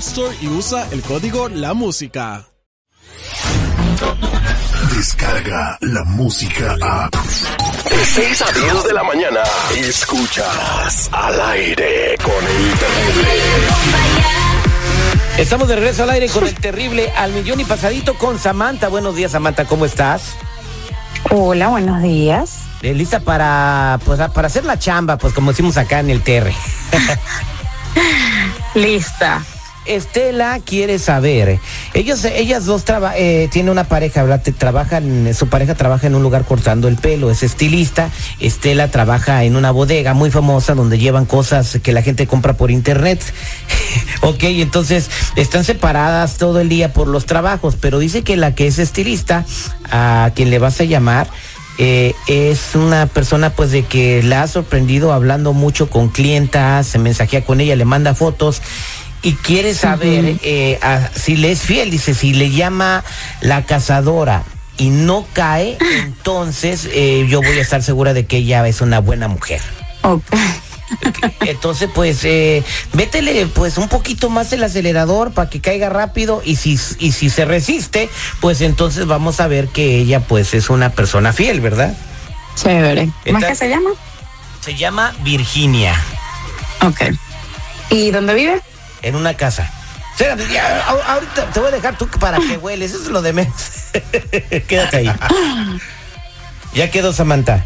Store y usa el código La Música. Descarga la música a. De 6 a 10 de la mañana. Escuchas al aire con el terrible. Estamos de regreso al aire con el terrible al millón y pasadito con Samantha. Buenos días, Samantha, ¿cómo estás? Hola, buenos días. Eh, Lista para, pues, para hacer la chamba, pues como decimos acá en el TR. Lista. Estela quiere saber. Ellos, ellas dos eh, tienen una pareja, ¿verdad? Trabajan, su pareja trabaja en un lugar cortando el pelo, es estilista. Estela trabaja en una bodega muy famosa donde llevan cosas que la gente compra por internet. ok, entonces están separadas todo el día por los trabajos, pero dice que la que es estilista, a quien le vas a llamar, eh, es una persona pues de que la ha sorprendido hablando mucho con clientas, se mensajea con ella, le manda fotos y quiere saber eh, a- si le es fiel, dice, si le llama la cazadora y no cae, entonces eh, yo voy a estar segura de que ella es una buena mujer. Ok. Entonces, pues, eh, métele pues un poquito más el acelerador para que caiga rápido y si, y si se resiste, pues entonces vamos a ver que ella pues es una persona fiel, ¿verdad? Chévere. ¿Más que se llama? Se llama Virginia, Ok. ¿Y dónde vive? En una casa. Espérate, ya, ahorita te voy a dejar tú para que hueles, eso es lo de menos. Quédate ahí. Ya quedó Samantha.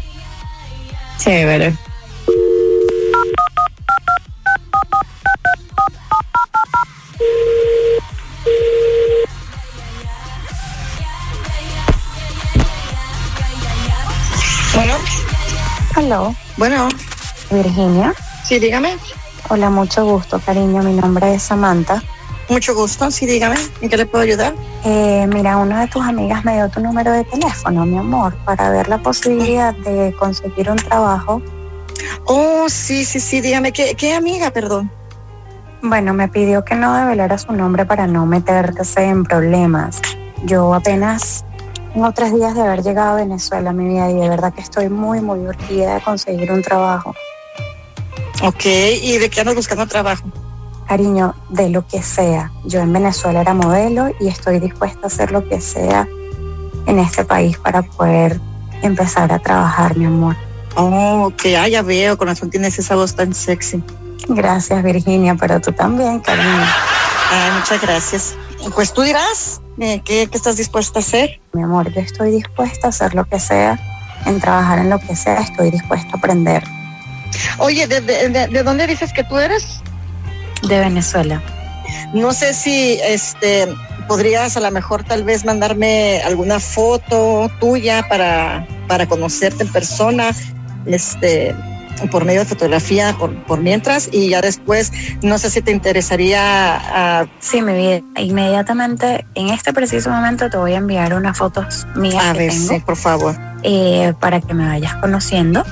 Chévere. Bueno, Aló, bueno, Virginia. sí, dígame. Hola, mucho gusto, cariño. Mi nombre es Samantha. Mucho gusto, sí, dígame. ¿En qué le puedo ayudar? Eh, mira, una de tus amigas me dio tu número de teléfono, mi amor, para ver la posibilidad de conseguir un trabajo. Oh, sí, sí, sí, dígame. ¿Qué, qué amiga, perdón? Bueno, me pidió que no develara su nombre para no meterse en problemas. Yo apenas tengo tres días de haber llegado a Venezuela, mi vida, y de verdad que estoy muy, muy urgida de conseguir un trabajo. Ok, ¿y de qué andas buscando trabajo? Cariño, de lo que sea. Yo en Venezuela era modelo y estoy dispuesta a hacer lo que sea en este país para poder empezar a trabajar, mi amor. Oh, ok, ah, ya veo, con razón tienes esa voz tan sexy. Gracias, Virginia, pero tú también, cariño. Ay, muchas gracias. Pues tú dirás, eh, ¿qué, qué estás dispuesta a hacer? Mi amor, yo estoy dispuesta a hacer lo que sea, en trabajar en lo que sea, estoy dispuesta a aprender Oye, ¿de, de, de- de dónde dices que tú eres? de Venezuela. No sé si este podrías a lo mejor tal vez mandarme alguna foto tuya para, para conocerte en persona, este por medio de fotografía por, por mientras y ya después no sé si te interesaría ah, Sí, mi vida, inmediatamente, en este preciso momento te voy a enviar unas fotos mías a que ver tengo sí, por favor. eh, para que me vayas conociendo.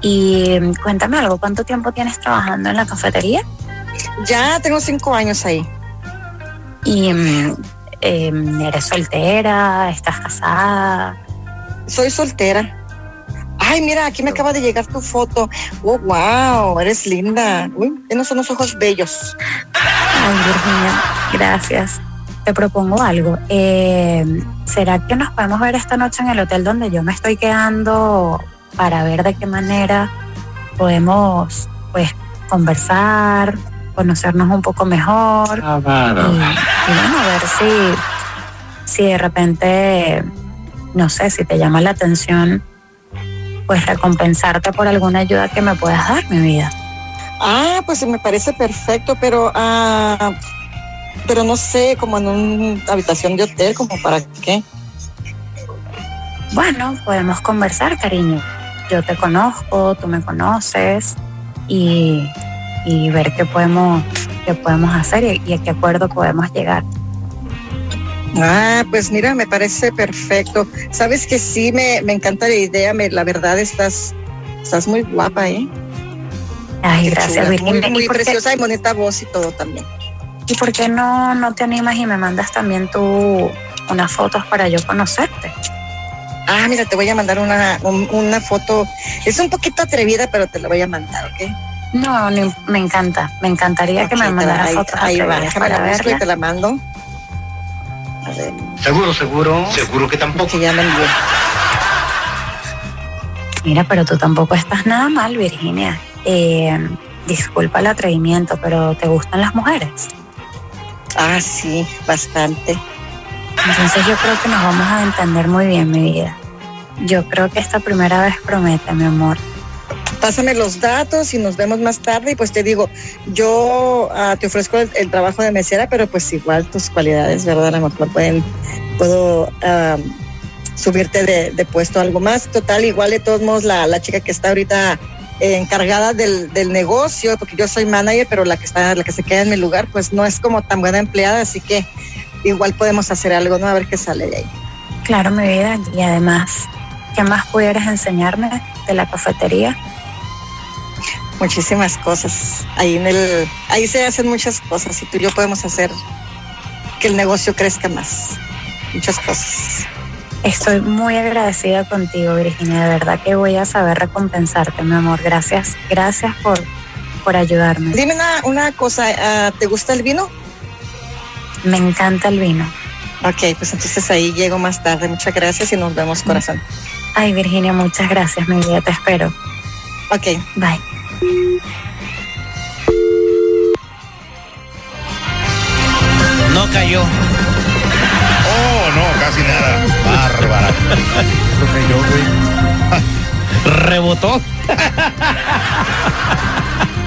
Y mm, cuéntame algo, ¿cuánto tiempo tienes trabajando en la cafetería? Ya tengo cinco años ahí. Y mm, em, eres soltera, estás casada. Soy soltera. Ay, mira, aquí me acaba de llegar tu foto. Oh, wow, eres linda. Uy, tienes unos ojos bellos. Ay, Virginia, gracias. Te propongo algo. Eh, ¿Será que nos podemos ver esta noche en el hotel donde yo me estoy quedando para ver de qué manera podemos, pues, conversar, conocernos un poco mejor. Y, y bueno, a ver si, si de repente, no sé, si te llama la atención, pues recompensarte por alguna ayuda que me puedas dar, mi vida. Ah, pues me parece perfecto, pero ah, pero no sé, como en una habitación de hotel, como para qué. Bueno, podemos conversar, cariño. Yo te conozco, tú me conoces y, y ver qué podemos, qué podemos hacer y, y a qué acuerdo podemos llegar. Ah, pues mira, me parece perfecto. Sabes que sí, me, me encanta la idea, me, la verdad estás, estás muy guapa, ¿eh? Ay, Qué gracias, chula, Virginia. Muy, ¿Y muy qué- preciosa y bonita voz y todo también. ¿Y por qué no, no te animas y me mandas también tú unas fotos para yo conocerte? Ah, mira, te voy a mandar una, un- una foto. Es un poquito atrevida, pero te la voy a mandar, ¿ok? No, ni- me encanta. Me encantaría que me te la- mandaras ahí, fotos ahí va, déjame la y verla. te la mando. A ver, Seguro, seguro. Seguro que tampoco. que ya me envió. Mira, pero tú tampoco estás nada mal, Virginia. Eh, disculpa el atrevimiento, pero ¿te gustan las mujeres? Ah, sí, bastante. Entonces yo creo que nos vamos a entender muy bien, mi vida. Yo creo que esta primera vez promete, mi amor. Pásame los datos y nos vemos más tarde. Y pues te digo, yo ah, te ofrezco el, trabajo de mesera, pero pues igual tus cualidades, ¿verdad? A lo pueden, puedo ah, subirte de, de puesto algo más. Total, igual de todos modos, la, la chica que está ahorita encargada del, del negocio, porque yo soy manager, pero la que está, la que se queda en mi lugar, pues no es como tan buena empleada, así que igual podemos hacer algo, ¿no? A ver qué sale de ahí. Claro, mi vida. Y además, ¿qué más pudieras enseñarme de la cafetería? muchísimas cosas. Ahí en el, ahí se hacen muchas cosas y tú y yo podemos hacer que el negocio crezca más. Muchas cosas. Estoy muy agradecida contigo, Virginia. De verdad que voy a saber recompensarte, mi amor. Gracias, gracias por, por ayudarme. Dime una, una cosa, ah, ¿te gusta el vino? Me encanta el vino. Ok, pues entonces ahí llego más tarde. Muchas gracias y nos vemos, corazón. Ay, Virginia, muchas gracias, mi vida. Te espero. Ok, Bye. No cayó. Oh, no, casi nada. Bárbara. No cayó, güey. Rebotó.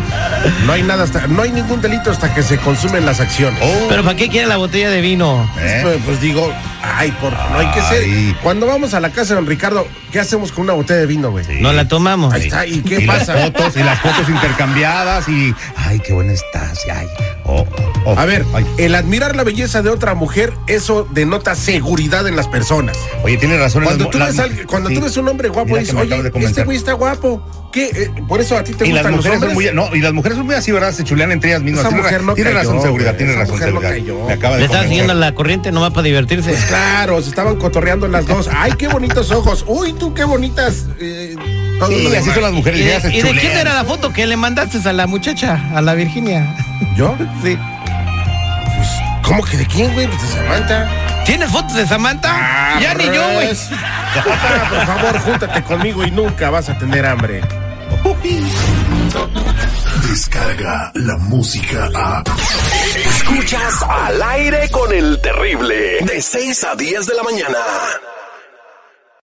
No hay nada hasta, no hay ningún delito hasta que se consumen las acciones. Oh, Pero ¿para qué quiere la botella de vino? ¿eh? Pues, pues digo, ay, por no hay que ser. Cuando vamos a la casa de don Ricardo, ¿qué hacemos con una botella de vino, güey? Sí. No la tomamos. Ahí está, ¿y qué y pasa? las fotos, y las fotos intercambiadas y ay, qué buena estás. Ay, oh, oh. A ver, Ay. el admirar la belleza de otra mujer, eso denota seguridad en las personas. Oye, tienes razón. Cuando las- tú las- ves, al- cuando sí. tú ves un hombre guapo, dices, oye, este güey está guapo. ¿Qué? Eh, por eso a ti te Y las gustan los mujeres son hombres. muy, no, y las mujeres son muy así, ¿verdad? Se chulean entre ellas mismas. Esa mujer no tienes cayó, razón, seguridad, Esa razón, mujer no seguridad. cayó. Me acaba de Le siguiendo la corriente nomás para divertirse. Pues claro, se estaban cotorreando las dos. Ay, qué bonitos ojos. Uy, tú qué bonitas. eh, Sí, así son las mujeres. ¿Y ya de, y de quién era la foto que le mandaste a la muchacha, a la Virginia? ¿Yo? Sí. Pues, ¿cómo que de quién, güey? Pues de Samantha. ¿Tienes fotos de Samantha? ya ni yo, güey. Papá, por favor, júntate conmigo y nunca vas a tener hambre. Descarga la música a. Escuchas al aire con el terrible. De 6 a 10 de la mañana.